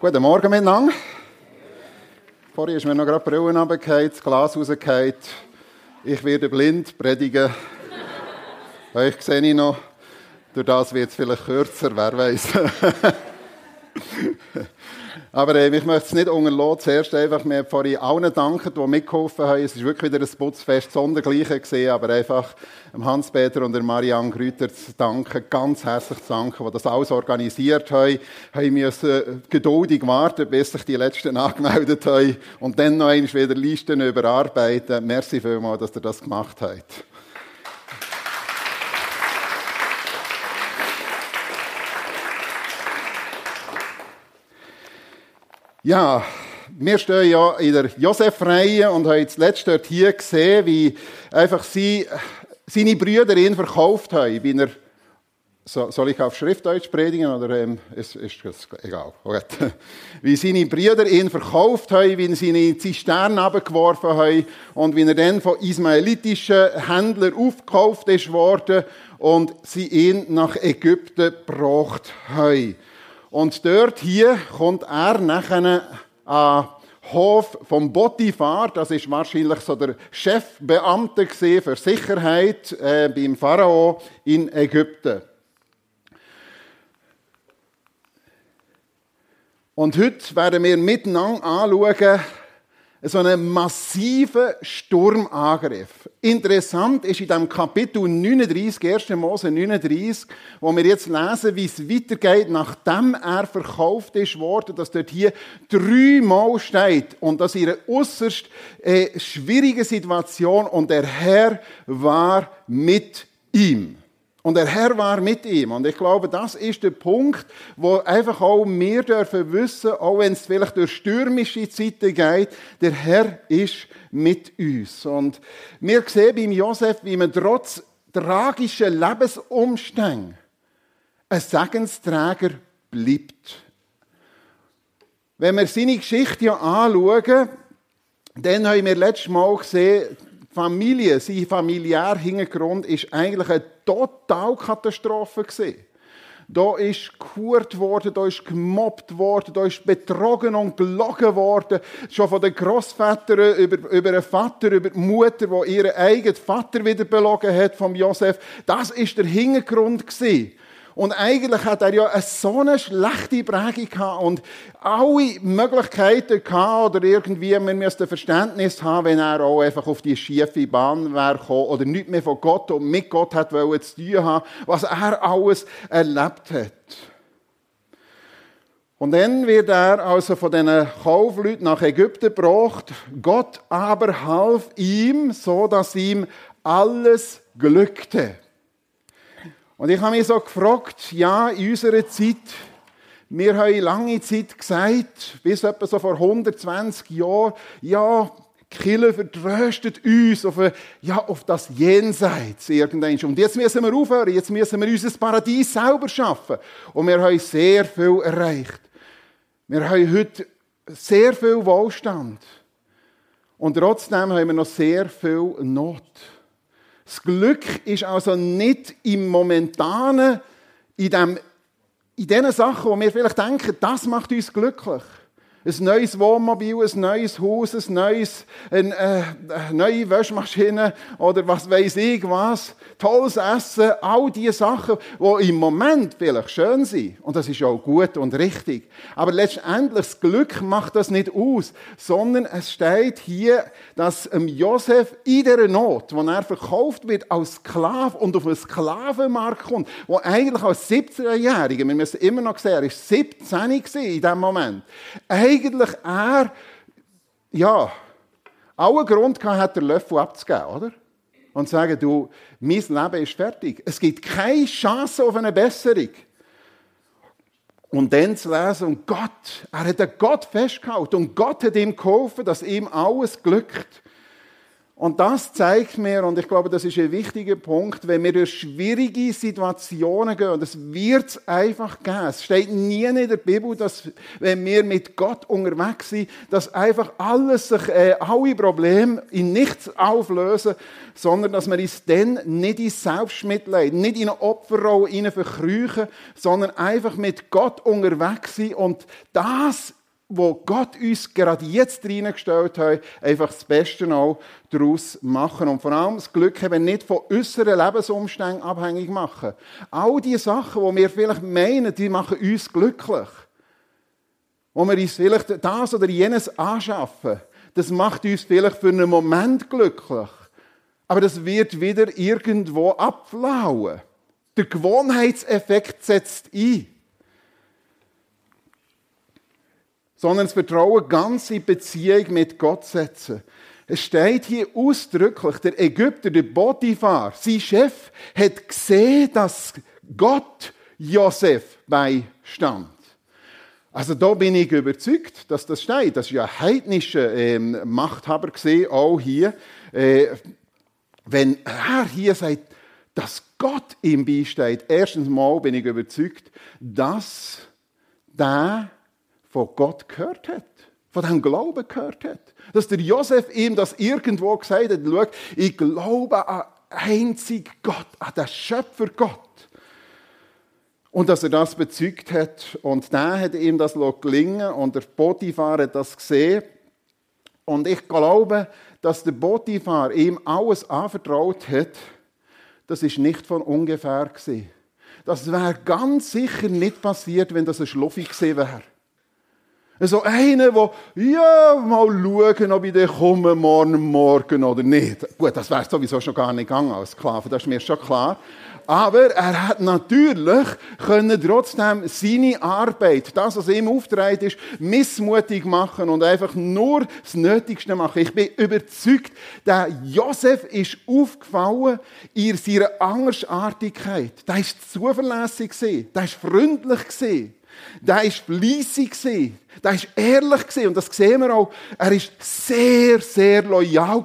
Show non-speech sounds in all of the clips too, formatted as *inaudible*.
Guten Morgen miteinander. Vorhin ist mir noch gerade die Brille runtergefallen, das Glas rausgefallen. Ich werde blind predigen. *laughs* Euch sehe ich noch. Durch das wird es vielleicht kürzer, wer weiß. *laughs* Aber äh, ich möchte es nicht unterlassen. Zuerst einfach mir vorhin allen danken, die mitgeholfen haben. Es ist wirklich wieder ein Putzfest, sondergleiche gesehen, aber einfach Hans-Peter und der Marianne Grüter zu danken, ganz herzlich zu danken, die das alles organisiert haben. Haben müssen geduldig warten, bis sich die Letzten *laughs* angemeldet haben und dann noch einmal wieder Listen überarbeiten. Merci vielmals, dass ihr das gemacht habt. Ja, wir stehen ja in der Josef-Reihe und haben jetzt letztes hier gesehen, wie einfach sie, seine Brüder ihn verkauft haben. Wie er, soll ich auf Schriftdeutsch predigen oder ähm, ist, ist das egal? Okay. *laughs* Wie seine Brüder ihn verkauft haben, wie sie ihn in Zisternen abgeworfen haben und wie er dann von ismaelitischen Händlern aufgekauft ist worden und sie ihn nach Ägypten gebracht haben. Und dort hier kommt er nachher an Hof vom Botifar, das ist wahrscheinlich so der Chefbeamte für Sicherheit äh, beim Pharao in Ägypten. Und heute werden wir miteinander anschauen, so einen massiven Sturmangriff. Interessant ist in dem Kapitel 39, 1. Mose 39, wo wir jetzt lesen, wie es weitergeht, nachdem er verkauft ist worden, dass dort hier dreimal steht und das ihre äußerst äh, schwierige Situation und der Herr war mit ihm. Und der Herr war mit ihm. Und ich glaube, das ist der Punkt, wo einfach auch wir dürfen wissen, auch wenn es vielleicht durch stürmische Zeiten geht, der Herr ist mit uns. Und wir sehen beim Josef, wie man trotz tragischer Lebensumstände ein Segensträger bleibt. Wenn wir seine Geschichte anschauen, dann haben wir letztes Mal gesehen, Familie, sein familiärer Hintergrund ist eigentlich eine Totalkatastrophe gewesen. Da ist gehurt worden, da ist gemobbt worden, da ist betrogen und gelogen worden. Schon von den Großvätern über, über den Vater, über die Mutter, die ihren eigenen Vater wieder belogen hat, vom Josef. Das ist der Hintergrund gewesen. Und eigentlich hat er ja so eine schlechte Prägung gehabt und alle Möglichkeiten gehabt, oder irgendwie, man müsste Verständnis haben, wenn er auch einfach auf die schiefe Bahn wäre gekommen, oder nichts mehr von Gott und mit Gott hat zu tun haben, was er alles erlebt hat. Und dann wird er also von diesen Kaufleuten nach Ägypten gebracht. Gott aber half ihm, so dass ihm alles glückte. Und ich habe mich so gefragt, ja, in unserer Zeit, wir haben lange Zeit gesagt, bis etwa so vor 120 Jahren, ja, Kille vertröstet uns auf, ja, auf das Jenseits irgendwann. Und jetzt müssen wir aufhören, jetzt müssen wir unser Paradies selber schaffen. Und wir haben sehr viel erreicht. Wir haben heute sehr viel Wohlstand. Und trotzdem haben wir noch sehr viel Not. Das Glück ist also nicht im Momentanen, in, dem, in den Sachen, wo wir vielleicht denken, das macht uns glücklich. Ein neues Wohnmobil, ein neues Haus, ein neues, eine, äh, eine neue Wäschmaschine oder was weiß ich was. Tolles Essen, all diese Sachen, die im Moment vielleicht schön sind. Und das ist auch gut und richtig. Aber letztendlich, das Glück macht das nicht aus, sondern es steht hier, dass Josef in dieser Not, wo er verkauft wird als Sklave und auf einen Sklavenmarkt kommt, wo eigentlich als 17-Jähriger, wir müssen immer noch sehen, er war 17 in diesem Moment, eigentlich er, ja, allen Grund gehabt den Löffel abzugeben, oder? Und zu sagen, du, mein Leben ist fertig. Es gibt keine Chance auf eine Besserung. Und dann zu lesen, und Gott, er hat an Gott festgehalten und Gott hat ihm geholfen, dass ihm alles glückt. Und das zeigt mir, und ich glaube, das ist ein wichtiger Punkt, wenn wir durch schwierige Situationen gehen, und es wird einfach geben. Es steht nie in der Bibel, dass, wenn wir mit Gott unterwegs sind, dass einfach alles sich, äh, alle Probleme in nichts auflösen, sondern dass wir uns dann nicht in Selbstmitleid, nicht in eine Opferrolle verkrüchen, sondern einfach mit Gott unterwegs sind und das wo Gott uns gerade jetzt reingestellt hat, einfach das Beste auch daraus machen. Und vor allem das Glück eben nicht von äußeren Lebensumständen abhängig machen. All die Sachen, die wir vielleicht meinen, die machen uns glücklich. Wo wir uns vielleicht das oder jenes anschaffen, das macht uns vielleicht für einen Moment glücklich. Aber das wird wieder irgendwo abflauen. Der Gewohnheitseffekt setzt ein. Sondern das Vertrauen ganz in Beziehung mit Gott setzen. Es steht hier ausdrücklich, der Ägypter, der Potiphar, sein Chef, hat gesehen, dass Gott Josef beistand. Also da bin ich überzeugt, dass das steht. Das ist ja ein heidnischer ähm, Machthaber gesehen, auch hier. Äh, wenn er hier sagt, dass Gott ihm beisteht, erstens mal bin ich überzeugt, dass der von Gott gehört hat. Von dem Glauben gehört hat. Dass der Josef ihm das irgendwo gesagt hat, schau, ich glaube an einzig Gott, an den Schöpfer Gott. Und dass er das bezeugt hat. Und dann hat ihm das gelingen und der Potiphar hat das gesehen. Und ich glaube, dass der Potiphar ihm alles anvertraut hat, das ist nicht von ungefähr gewesen. Das wäre ganz sicher nicht passiert, wenn das ein Schluffi gewesen wäre. So einer, der, ja, mal schauen, ob ich den komme morgen, morgen oder nicht. Gut, das wäre sowieso schon gar nicht gegangen als Sklave, das ist mir schon klar. Aber er hat natürlich können trotzdem seine Arbeit, das, was ihm aufgetragen ist, missmutig machen und einfach nur das Nötigste machen. Ich bin überzeugt, der Josef ist aufgefallen in seiner Andersartigkeit. Der ist zuverlässig der ist freundlich der war fleissig, der war ehrlich und das sehen wir auch. Er war sehr, sehr loyal.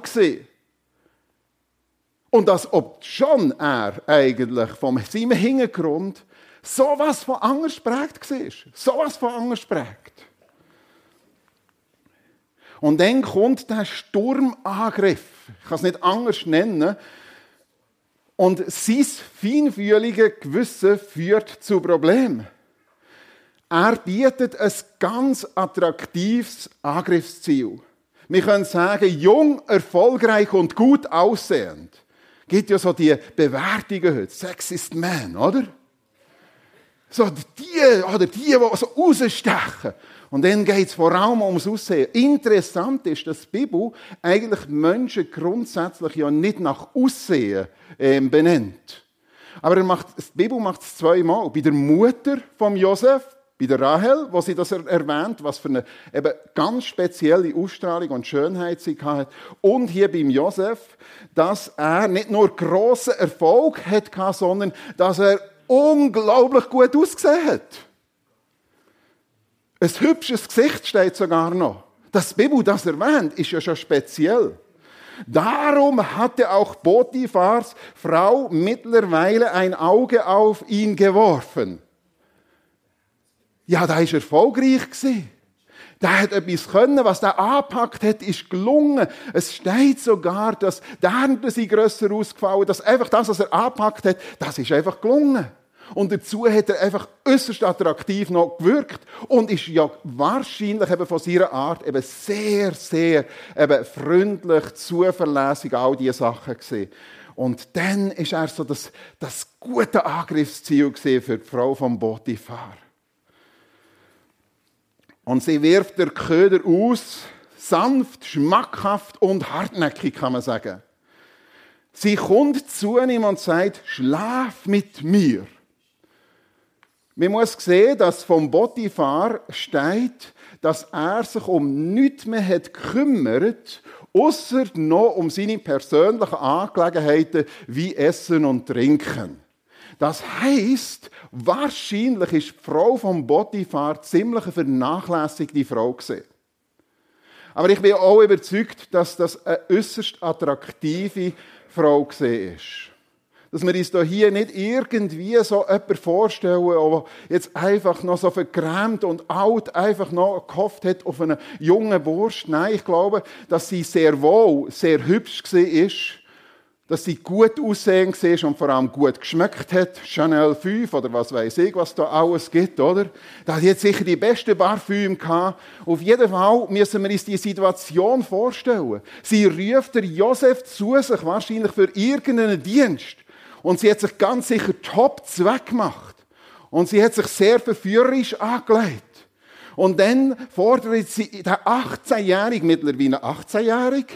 Und das, ob schon er eigentlich von seinem Hintergrund sowas von anders prägt war. Sowas von anders prägt. Und dann kommt der Sturmangriff. Ich kann es nicht anders nennen. Und sein feinfühlige Gewissen führt zu Problemen. Er bietet ein ganz attraktives Angriffsziel. Wir können sagen, jung, erfolgreich und gut aussehend. Gibt ja so die Bewertungen heute. Sexist Man, oder? So die, oder die, die so rausstechen. Und dann geht es vor allem ums Aussehen. Interessant ist, dass die Bibel eigentlich Menschen grundsätzlich ja nicht nach Aussehen ähm, benennt. Aber er macht, die Bibel macht es zweimal. Bei der Mutter von Josef bei der Rahel, wo sie das erwähnt, was für eine eben ganz spezielle Ausstrahlung und Schönheit sie hatte. Und hier beim Josef, dass er nicht nur großen Erfolg hatte, sondern dass er unglaublich gut ausgesehen hat. Ein hübsches Gesicht steht sogar noch. Dass Bibel das erwähnt, ist ja schon speziell. Darum hatte auch Potiphars Frau mittlerweile ein Auge auf ihn geworfen. Ja, der war erfolgreich. Der hat etwas können, was der angepackt hat, ist gelungen. Es steht sogar, dass die Ernte sie grösser ausgefallen, dass einfach das, was er angepackt hat, das ist einfach gelungen. Und dazu hat er einfach äußerst attraktiv noch gewirkt und ist ja wahrscheinlich eben von seiner Art eben sehr, sehr eben freundlich, zuverlässig, all diese Sachen gesehen. Und dann ist er so das, das gute Angriffsziel für die Frau von Potiphar. Und sie wirft der Köder aus, sanft, schmackhaft und hartnäckig, kann man sagen. Sie kommt zu ihm und sagt, schlaf mit mir. Man muss sehen, dass vom Botifar steht, dass er sich um nichts mehr hat gekümmert, außer noch um seine persönlichen Angelegenheiten wie Essen und Trinken. Das heißt, wahrscheinlich ist die Frau vom Potiphar ziemlich eine vernachlässigte Frau gewesen. Aber ich bin auch überzeugt, dass das eine äußerst attraktive Frau gesehen ist. Dass wir uns hier nicht irgendwie so jemanden vorstellen, der jetzt einfach noch so vergrämt und alt einfach noch gehofft hat auf einen jungen Wurst. Nein, ich glaube, dass sie sehr wohl, sehr hübsch war dass sie gut aussehen war und vor allem gut geschmeckt hat. Chanel 5 oder was weiß ich, was da alles gibt, oder? Da hat jetzt sicher die beste Parfüm gehabt. Auf jeden Fall müssen wir uns die Situation vorstellen. Sie ruft der Josef zu sich, wahrscheinlich für irgendeinen Dienst. Und sie hat sich ganz sicher top zweck gemacht. Und sie hat sich sehr verführerisch angelegt. Und dann fordert sie der 18-Jährige, mittlerweile 18-Jährige,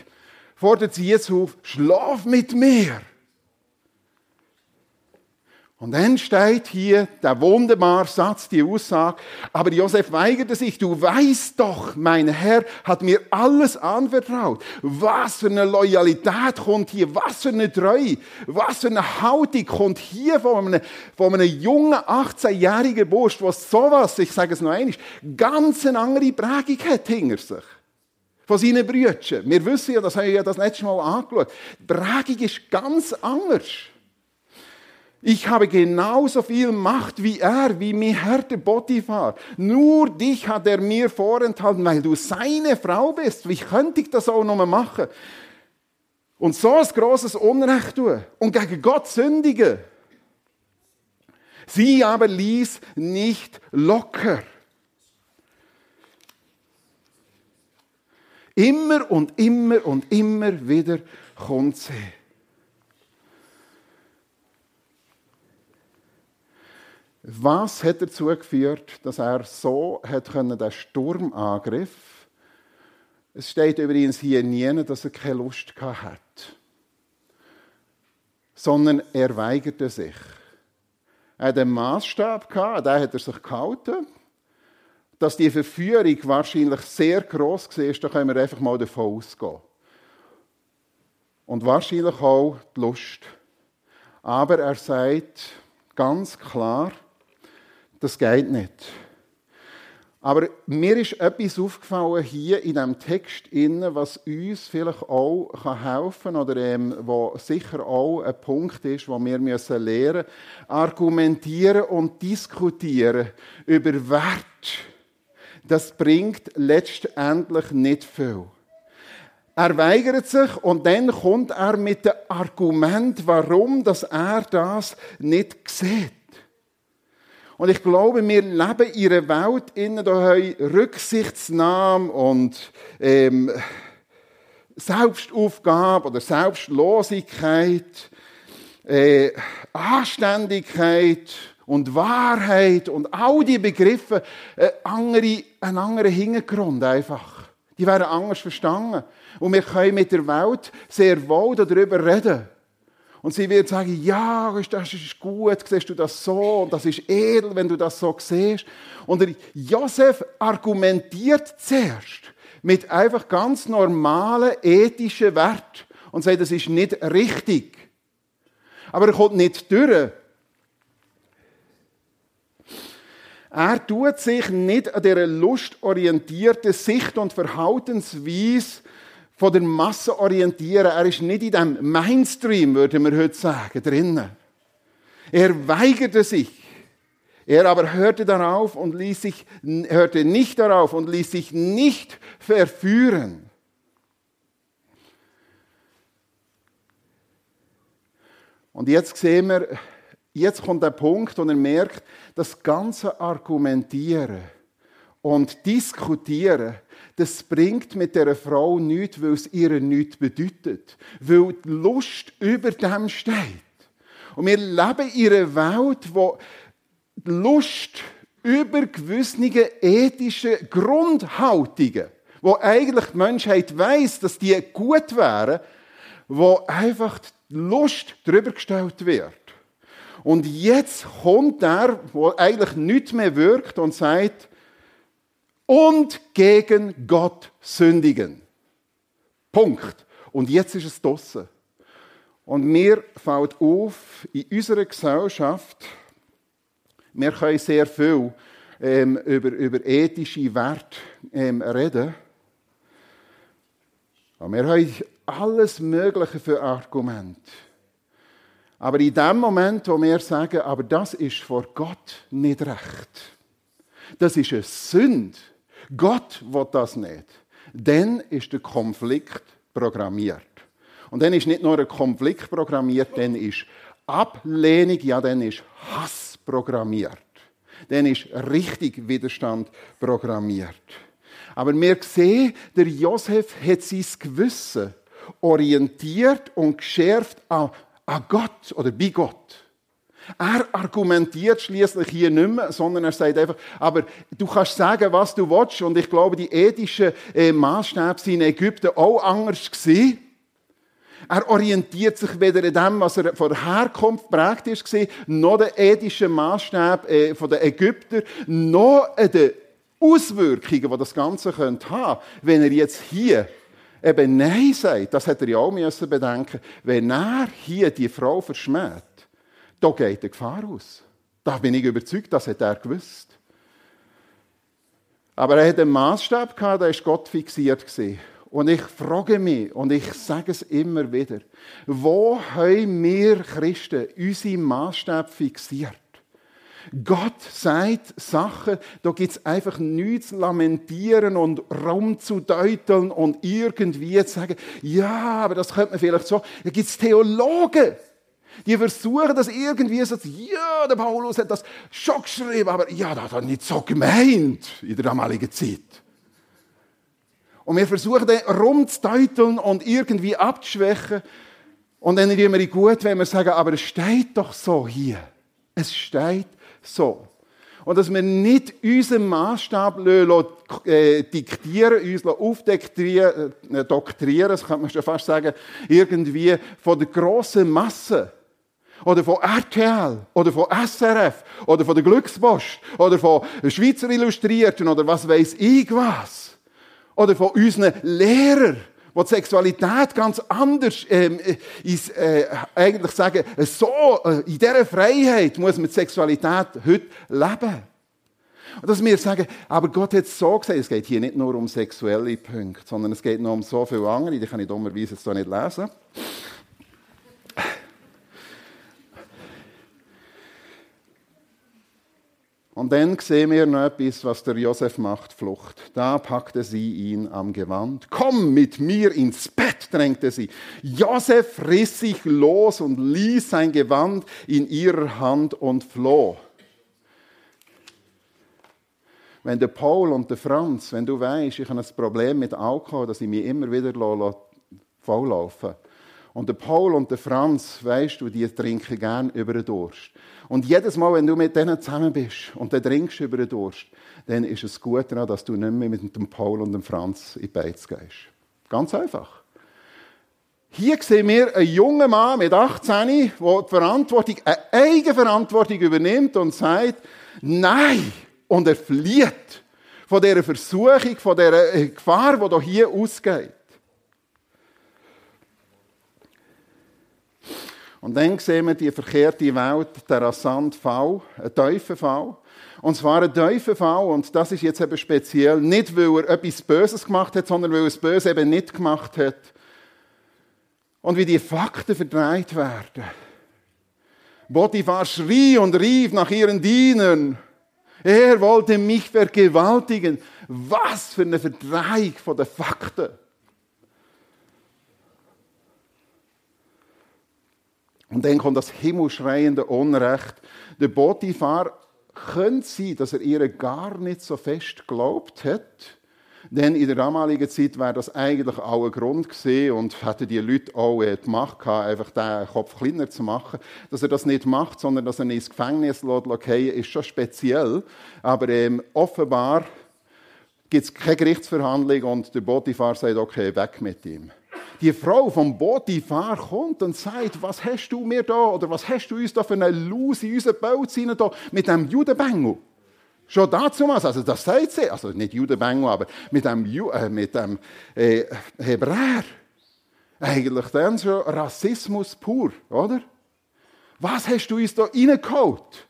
fordert sie jetzt auf, schlaf mit mir. Und dann steht hier der wunderbare Satz, die Aussage, aber Josef weigerte sich, du weißt doch, mein Herr hat mir alles anvertraut. Was für eine Loyalität kommt hier, was für eine Treue, was für eine Haltung kommt hier von einem, von einem jungen 18-jährigen Bursch, der sowas, ich sage es noch einmal, ganz eine andere Prägung hat hinter sich von seinen Brüdern. Wir wissen ja, das haben wir ja das letzte Mal angeschaut. Die Prägung ist ganz anders. Ich habe genauso viel Macht wie er, wie mein Herr Potiphar. Nur dich hat er mir vorenthalten, weil du seine Frau bist. Wie könnte ich das auch noch machen? Und so ein grosses Unrecht tun und gegen Gott sündigen. Sie aber ließ nicht locker. Immer und immer und immer wieder kommt sie. Was hat dazu geführt, dass er so hat können, den Sturmangriff es steht übrigens hier nie, dass er keine Lust hat, sondern er weigerte sich. Er hat einen Maßstab gehabt, den hat er sich gehalten dass die Verführung wahrscheinlich sehr groß war, da können wir einfach mal davon ausgehen. Und wahrscheinlich auch die Lust. Aber er sagt ganz klar, das geht nicht. Aber mir ist etwas aufgefallen hier in diesem Text, was uns vielleicht auch helfen kann oder ähm, wo sicher auch ein Punkt ist, wo wir müssen lernen argumentieren und diskutieren über Wert das bringt letztendlich nicht viel. Er weigert sich und dann kommt er mit dem Argument, warum dass er das nicht sieht. Und ich glaube, wir leben in einer Welt, in der Rücksichtsnahme und ähm, Selbstaufgabe oder Selbstlosigkeit, äh, Anständigkeit und Wahrheit und all die Begriffe äh, andere, einen anderen Hintergrund einfach. Die werden anders verstanden. Und wir können mit der Welt sehr wohl darüber reden. Und sie wird sagen, ja, das ist gut, siehst du das so, und das ist edel, wenn du das so siehst. Und Josef argumentiert zuerst mit einfach ganz normalen ethischen Wert und sagt, das ist nicht richtig. Aber er kommt nicht durch Er tut sich nicht an dieser lustorientierten Sicht und Verhaltensweise von der Masse orientieren. Er ist nicht in dem Mainstream, würde man heute sagen, drinnen. Er weigerte sich. Er aber hörte darauf und ließ sich, hörte nicht darauf und ließ sich nicht verführen. Und jetzt sehen wir, Jetzt kommt der Punkt, wo er merkt, das ganze Argumentieren und Diskutieren, das bringt mit der Frau nichts, weil es ihr nichts bedeutet. Weil die Lust über dem steht. Und wir leben in einer Welt, wo die Lust über gewisse ethische Grundhaltungen, wo eigentlich die Menschheit weiß, dass die gut wären, wo einfach die Lust drüber gestellt wird. Und jetzt kommt er, wo eigentlich nichts mehr wirkt und sagt, und gegen Gott sündigen. Punkt. Und jetzt ist es draussen. Und mir fällt auf, in unserer Gesellschaft, wir können sehr viel ähm, über, über ethische Werte ähm, reden, Und wir haben alles Mögliche für Argumente. Aber in dem Moment, wo wir sagen, aber das ist vor Gott nicht recht, das ist eine Sünde, Gott will das nicht, dann ist der Konflikt programmiert. Und dann ist nicht nur ein Konflikt programmiert, dann ist Ablehnung, ja, dann ist Hass programmiert. Dann ist richtig Widerstand programmiert. Aber wir sehen, der Josef hat sein Gewissen orientiert und geschärft an, an Gott oder bei Gott. Er argumentiert schließlich hier nicht mehr, sondern er sagt einfach, aber du kannst sagen, was du willst. Und ich glaube, die ethischen äh, Maßstäbe sind in Ägypten auch anders gewesen. Er orientiert sich weder in dem, was er von Herkunft prägt ist, noch den ethischen Maßstab äh, der Ägypter, noch in den Auswirkungen, die das Ganze könnte haben, wenn er jetzt hier eben Nein sagt. Das hätte er ja auch müssen bedenken. Wenn er hier die Frau verschmäht, da geht eine Gefahr aus. Da bin ich überzeugt, das hat er gewusst. Aber er hat einen Maßstab gehabt, der ist Gott fixiert gewesen. Und ich frage mich, und ich sage es immer wieder, wo haben wir Christen unsere Maßstab fixiert? Gott sagt Sachen, da gibt es einfach nichts zu lamentieren und rumzudeuteln und irgendwie zu sagen, ja, aber das könnte man vielleicht so. Da gibt es Theologen, die versuchen das irgendwie so ja, der Paulus hat das schon geschrieben, aber ja, das hat er nicht so gemeint in der damaligen Zeit. Und wir versuchen den rumzudeuteln und irgendwie abzuschwächen. Und dann es immer gut, wenn wir sagen, aber es steht doch so hier. Es steht so. Und dass wir nicht unseren Maßstab äh, diktieren, uns aufdektrieren, äh, das kann man schon fast sagen, irgendwie von der grossen Masse. Oder von RTL, oder von SRF, oder von der Glückspost, oder von Schweizer Illustrierten, oder was weiß ich was. Oder von unseren Lehrern, die die Sexualität ganz anders ähm, ist, äh, eigentlich sagen, so, äh, in dieser Freiheit muss man die Sexualität heute leben. Und dass wir sagen, aber Gott hat es so gesagt, es geht hier nicht nur um sexuelle Punkte, sondern es geht noch um so viele andere, die kann ich dummerweise jetzt nicht lesen. Und dann sehen wir noch etwas, was der Josef macht, Flucht. Da packte sie ihn am Gewand. Komm mit mir ins Bett, drängte sie. Josef riss sich los und ließ sein Gewand in ihrer Hand und floh. Wenn der Paul und der Franz, wenn du weißt, ich habe ein Problem mit Alkohol, dass ich mich immer wieder volllaufen und der Paul und der Franz, weißt du, die trinken gern über den Durst. Und jedes Mal, wenn du mit denen zusammen bist und dann trinkst über den Durst, dann ist es gut daran, dass du nicht mehr mit dem Paul und dem Franz in Beiz gehst. Ganz einfach. Hier sehen wir einen jungen Mann mit 18, der die Verantwortung, eine Eigenverantwortung übernimmt und sagt, nein! Und er flieht von dieser Versuchung, von dieser Gefahr, die hier ausgeht. Und dann sehen wir die verkehrte Welt, der rasante Fall, ein tiefer Fall. Und zwar ein tiefer Fall, und das ist jetzt eben speziell, nicht weil er etwas Böses gemacht hat, sondern weil er das Böse eben nicht gemacht hat. Und wie die Fakten verdreht werden. Potiphar schrie und rief nach ihren Dienern. Er wollte mich vergewaltigen. Was für eine Verdrehung von den Fakten. Und dann kommt das himmelschreiende Unrecht. Der Potiphar könnte sein, dass er ihr gar nicht so fest geglaubt hat. Denn in der damaligen Zeit wäre das eigentlich auch ein Grund gewesen und hätten die Leute auch äh, die Macht gehabt, einfach den Kopf kleiner zu machen. Dass er das nicht macht, sondern dass er ihn ins Gefängnis lässt, ist schon speziell. Aber ähm, offenbar gibt es keine Gerichtsverhandlung und der Potiphar sagt, okay, weg mit ihm die Frau vom Potiphar kommt und sagt, was hast du mir da, oder was hast du uns da für eine Lose in unseren Boot da mit dem Judenbengel? Schon dazu was, also das sagt sie, also nicht Judenbengel, aber mit dem, Ju, äh, mit dem äh, Hebräer. Eigentlich dann schon Rassismus pur, oder? Was hast du uns da reingeholt?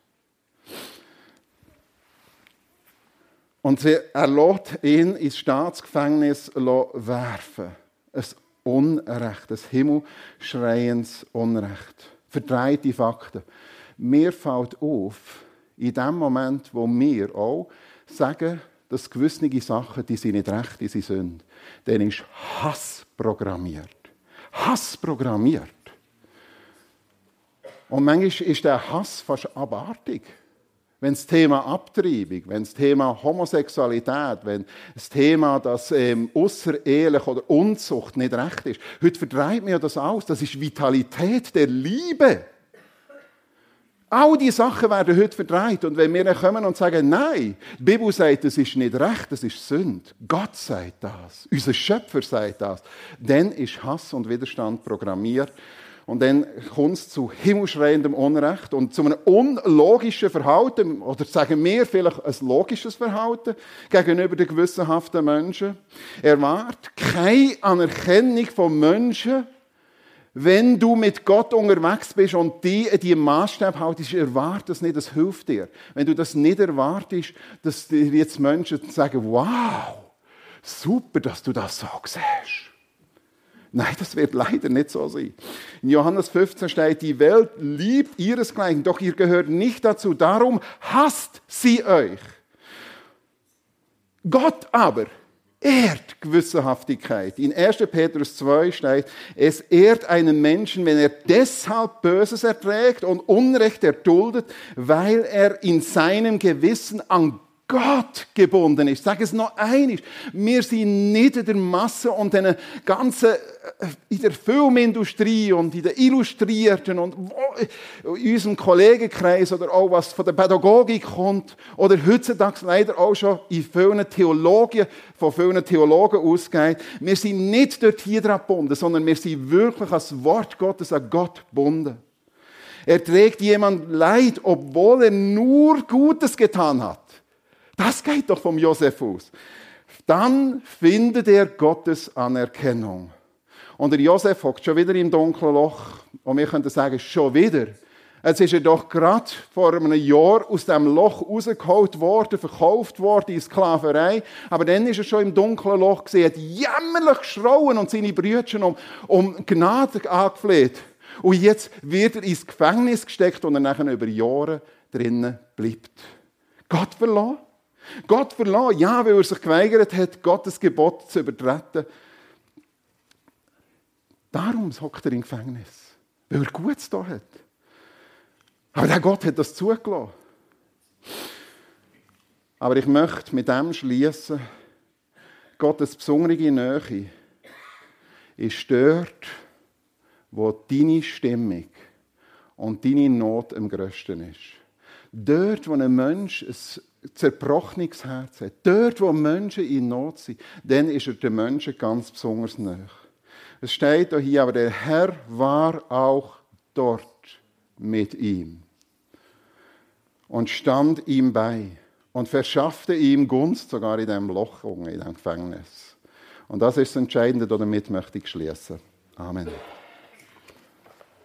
Und sie, er lässt ihn ins Staatsgefängnis werfen. ein Unrecht, ein himmelschreiendes Unrecht. Verdrehte Fakten. Mir fällt auf, in dem Moment, wo wir auch sagen, dass gewisse Sachen, die sind nicht recht, die sind dann ist Hass programmiert. Hass programmiert. Und manchmal ist der Hass fast abartig. Wenn das Thema Abtreibung, wenn das Thema Homosexualität, wenn das Thema, dass ähm, außerehelich oder Unzucht nicht recht ist. Heute verdreht mir das aus. Das ist Vitalität der Liebe. All diese Sachen werden heute verdreht. Und wenn wir dann kommen und sagen, nein, die Bibel sagt, das ist nicht recht, das ist Sünde. Gott sagt das. Unser Schöpfer sagt das. Dann ist Hass und Widerstand programmiert. Und dann kommt es zu himmelschreiendem Unrecht und zu einem unlogischen Verhalten, oder sagen wir vielleicht ein logisches Verhalten gegenüber den gewissenhaften Menschen. Er wahrt keine Anerkennung von Menschen, wenn du mit Gott unterwegs bist und die die Maßstab haltest, erwarte das nicht, das hilft dir. Wenn du das nicht erwartest, dass dir jetzt Menschen sagen, wow, super, dass du das so siehst. Nein, das wird leider nicht so sein. In Johannes 15 steht, die Welt liebt ihresgleichen, doch ihr gehört nicht dazu. Darum hasst sie euch. Gott aber ehrt Gewissenhaftigkeit. In 1. Petrus 2 steht, es ehrt einen Menschen, wenn er deshalb Böses erträgt und Unrecht erduldet, weil er in seinem Gewissen an Gott gebunden ist. Sag es noch einig. Wir sind nicht in der Masse und in der ganzen, äh, in der Filmindustrie und in der Illustrierten und in unserem Kollegenkreis oder auch was von der Pädagogik kommt oder heutzutage leider auch schon in vielen Theologien, von vielen Theologen ausgeht. Wir sind nicht dort hier dran gebunden, sondern wir sind wirklich als Wort Gottes an Gott gebunden. Er trägt jemand Leid, obwohl er nur Gutes getan hat. Das geht doch vom Josef aus. Dann findet er Gottes Anerkennung. Und der Josef hockt schon wieder im dunklen Loch. Und wir könnten sagen, schon wieder. Jetzt ist er doch gerade vor einem Jahr aus dem Loch rausgeholt worden, verkauft worden in Sklaverei. Aber dann ist er schon im dunklen Loch gesehen, hat jämmerlich geschrauen und seine Brüder um, um Gnade angefleht. Und jetzt wird er ins Gefängnis gesteckt und er nachher über Jahre drinnen bleibt. Gott verloren. Gott verlassen, ja, weil er sich geweigert hat, Gottes Gebot zu übertreten. Darum hockt er im Gefängnis. Weil er Gutes da hat. Aber der Gott hat das zugelassen. Aber ich möchte mit dem schließen, Gottes besondere Nähe ist dort, wo deine Stimmung und deine Not am größten ist. Dort, wo ein Mensch ein zerbrochenes Herz hat, dort, wo Menschen in Not sind, dann ist er den Menschen ganz besonders nah. Es steht hier, aber der Herr war auch dort mit ihm und stand ihm bei und verschaffte ihm Gunst, sogar in dem Loch, in dem Gefängnis. Und das ist das Entscheidende, damit möchte ich schließen. Amen.